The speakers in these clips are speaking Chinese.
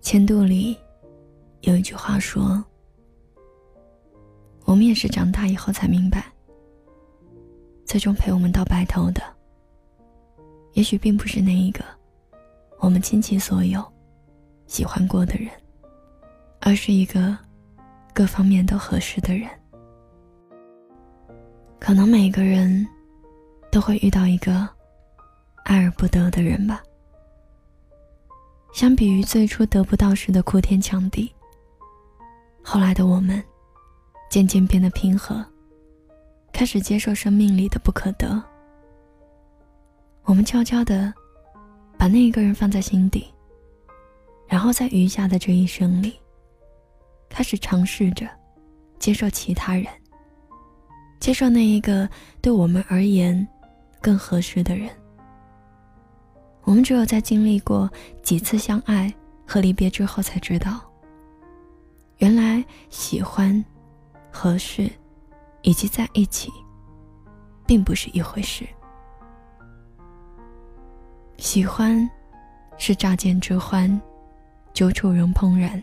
千度里有一句话说：“我们也是长大以后才明白，最终陪我们到白头的，也许并不是那一个我们倾其所有喜欢过的人，而是一个各方面都合适的人。可能每个人都会遇到一个爱而不得的人吧。”相比于最初得不到时的哭天抢地，后来的我们渐渐变得平和，开始接受生命里的不可得。我们悄悄的把那一个人放在心底，然后在余下的这一生里，开始尝试着接受其他人，接受那一个对我们而言更合适的人。我们只有在经历过几次相爱和离别之后，才知道，原来喜欢、合适，以及在一起，并不是一回事。喜欢，是乍见之欢，久处仍怦然。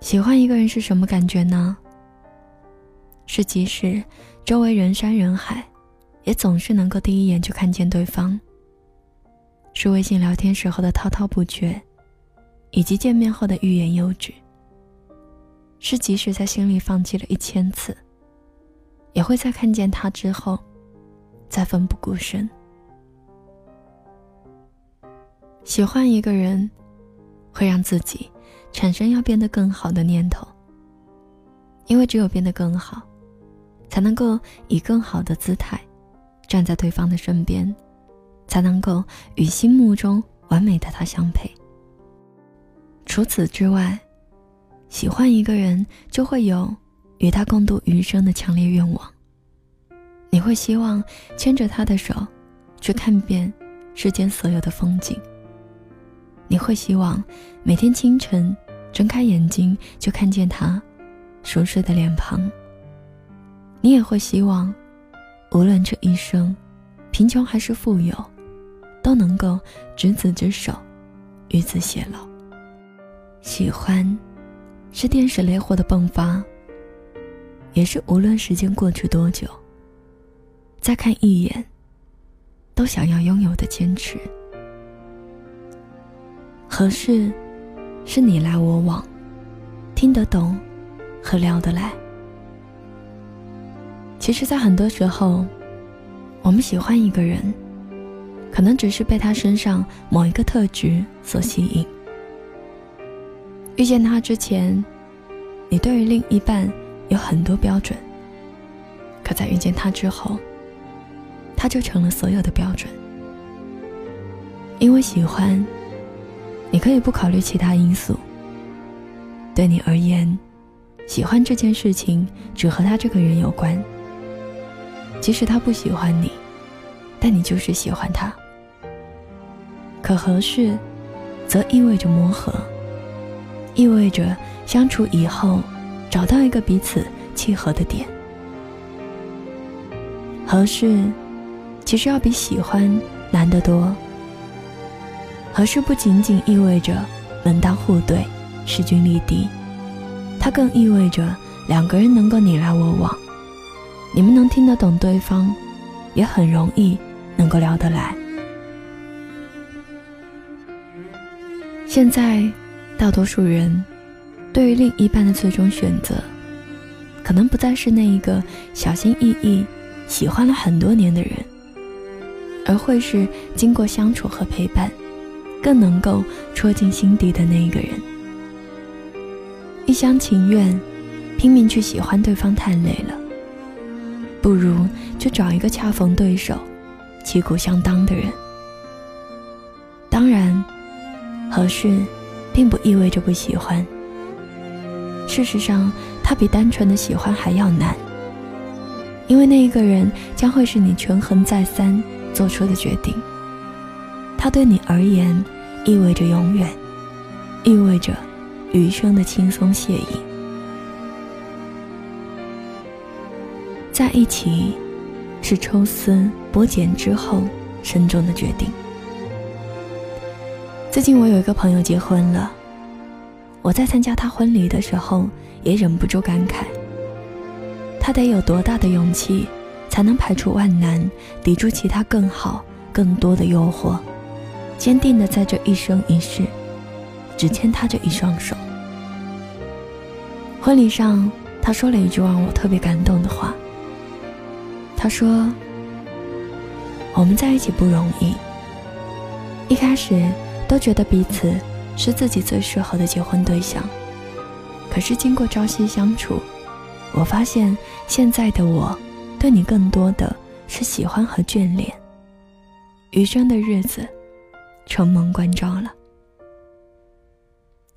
喜欢一个人是什么感觉呢？是即使周围人山人海，也总是能够第一眼就看见对方。是微信聊天时候的滔滔不绝，以及见面后的欲言又止。是即使在心里放弃了一千次，也会在看见他之后，再奋不顾身。喜欢一个人，会让自己产生要变得更好的念头。因为只有变得更好，才能够以更好的姿态，站在对方的身边。才能够与心目中完美的他相配。除此之外，喜欢一个人就会有与他共度余生的强烈愿望。你会希望牵着他的手，去看遍世间所有的风景。你会希望每天清晨睁开眼睛就看见他熟睡的脸庞。你也会希望，无论这一生贫穷还是富有。都能够执子之手，与子偕老。喜欢，是电视烈火的迸发，也是无论时间过去多久，再看一眼，都想要拥有的坚持。合适，是你来我往，听得懂，和聊得来。其实，在很多时候，我们喜欢一个人。可能只是被他身上某一个特质所吸引。遇见他之前，你对于另一半有很多标准。可在遇见他之后，他就成了所有的标准。因为喜欢，你可以不考虑其他因素。对你而言，喜欢这件事情只和他这个人有关。即使他不喜欢你，但你就是喜欢他。可合适，则意味着磨合，意味着相处以后找到一个彼此契合的点。合适，其实要比喜欢难得多。合适不仅仅意味着门当户对、势均力敌，它更意味着两个人能够你来我往，你们能听得懂对方，也很容易能够聊得来。现在，大多数人对于另一半的最终选择，可能不再是那一个小心翼翼、喜欢了很多年的人，而会是经过相处和陪伴，更能够戳进心底的那一个人。一厢情愿、拼命去喜欢对方太累了，不如就找一个恰逢对手、旗鼓相当的人。当然。合适，并不意味着不喜欢。事实上，它比单纯的喜欢还要难，因为那一个人将会是你权衡再三做出的决定。他对你而言，意味着永远，意味着余生的轻松惬意。在一起，是抽丝剥茧之后慎重的决定。最近我有一个朋友结婚了，我在参加他婚礼的时候也忍不住感慨：他得有多大的勇气，才能排除万难，抵住其他更好、更多的诱惑，坚定的在这一生一世，只牵他这一双手。婚礼上，他说了一句让我特别感动的话。他说：“我们在一起不容易，一开始。”都觉得彼此是自己最适合的结婚对象，可是经过朝夕相处，我发现现在的我，对你更多的是喜欢和眷恋。余生的日子，承蒙关照了。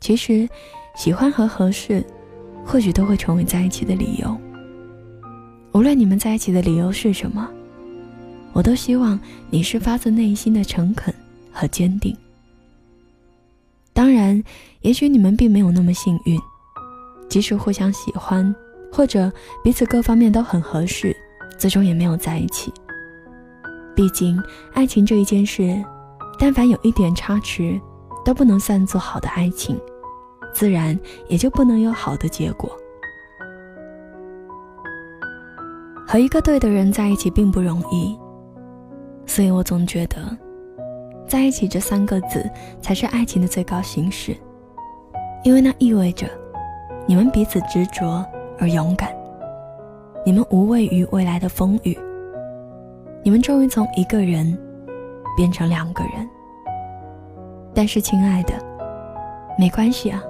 其实，喜欢和合适，或许都会成为在一起的理由。无论你们在一起的理由是什么，我都希望你是发自内心的诚恳和坚定。当然，也许你们并没有那么幸运，即使互相喜欢，或者彼此各方面都很合适，最终也没有在一起。毕竟，爱情这一件事，但凡有一点差池，都不能算作好的爱情，自然也就不能有好的结果。和一个对的人在一起并不容易，所以我总觉得。在一起这三个字才是爱情的最高形式，因为那意味着你们彼此执着而勇敢，你们无畏于未来的风雨，你们终于从一个人变成两个人。但是，亲爱的，没关系啊，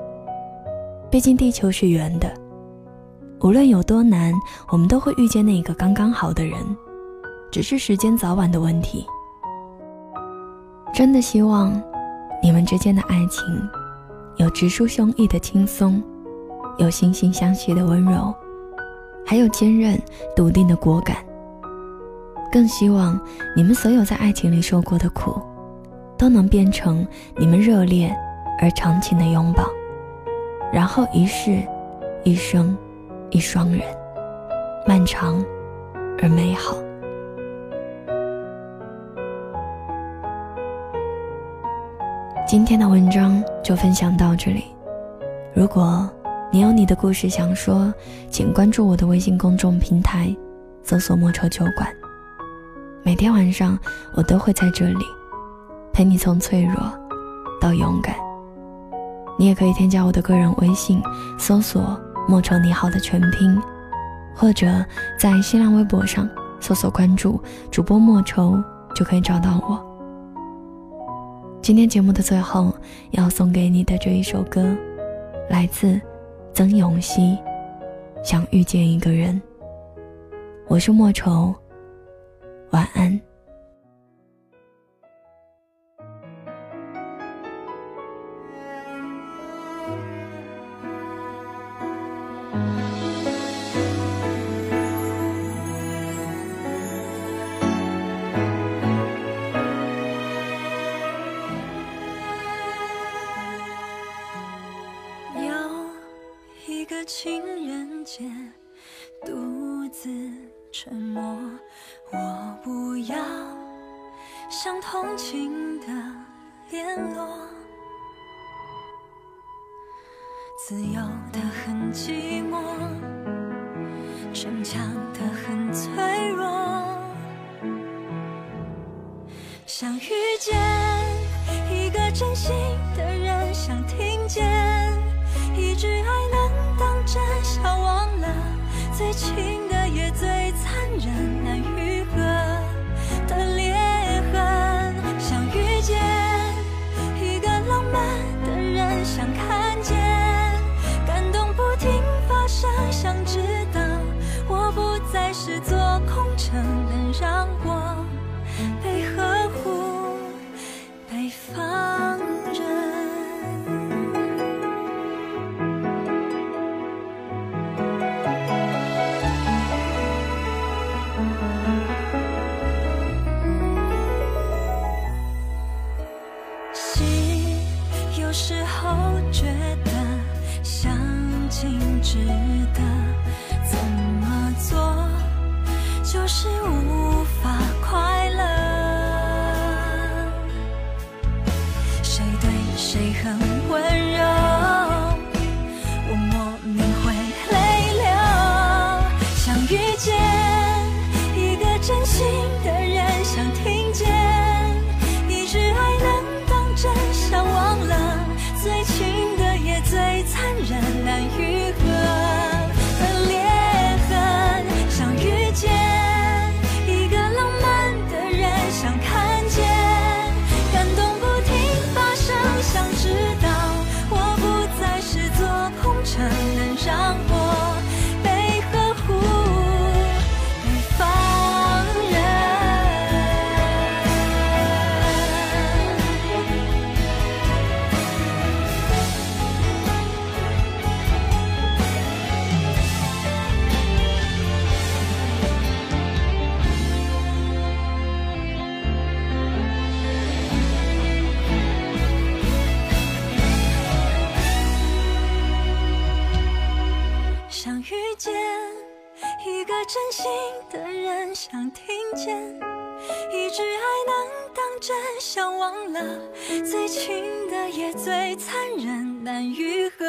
毕竟地球是圆的，无论有多难，我们都会遇见那个刚刚好的人，只是时间早晚的问题。真的希望你们之间的爱情有直抒胸臆的轻松，有惺惺相惜的温柔，还有坚韧笃定的果敢。更希望你们所有在爱情里受过的苦，都能变成你们热烈而长情的拥抱，然后一世、一生、一双人，漫长而美好。今天的文章就分享到这里。如果你有你的故事想说，请关注我的微信公众平台，搜索“莫愁酒馆”。每天晚上，我都会在这里陪你从脆弱到勇敢。你也可以添加我的个人微信，搜索“莫愁你好”的全拼，或者在新浪微博上搜索关注主播莫愁，就可以找到我。今天节目的最后，要送给你的这一首歌，来自曾永熙，《想遇见一个人》。我是莫愁，晚安。真心的人，想听见一句爱能当。真想忘了，最亲的也最残忍，难愈合的裂痕。想遇见一个浪漫的人，想看见感动不停发生，想知道我不再是座空城，能让时候觉得相亲值得，怎么做就是无法快乐。谁对谁很温柔，我莫名会泪流，想遇见。想听见，一句爱能当真，想忘了，最亲的也最残忍，难愈合。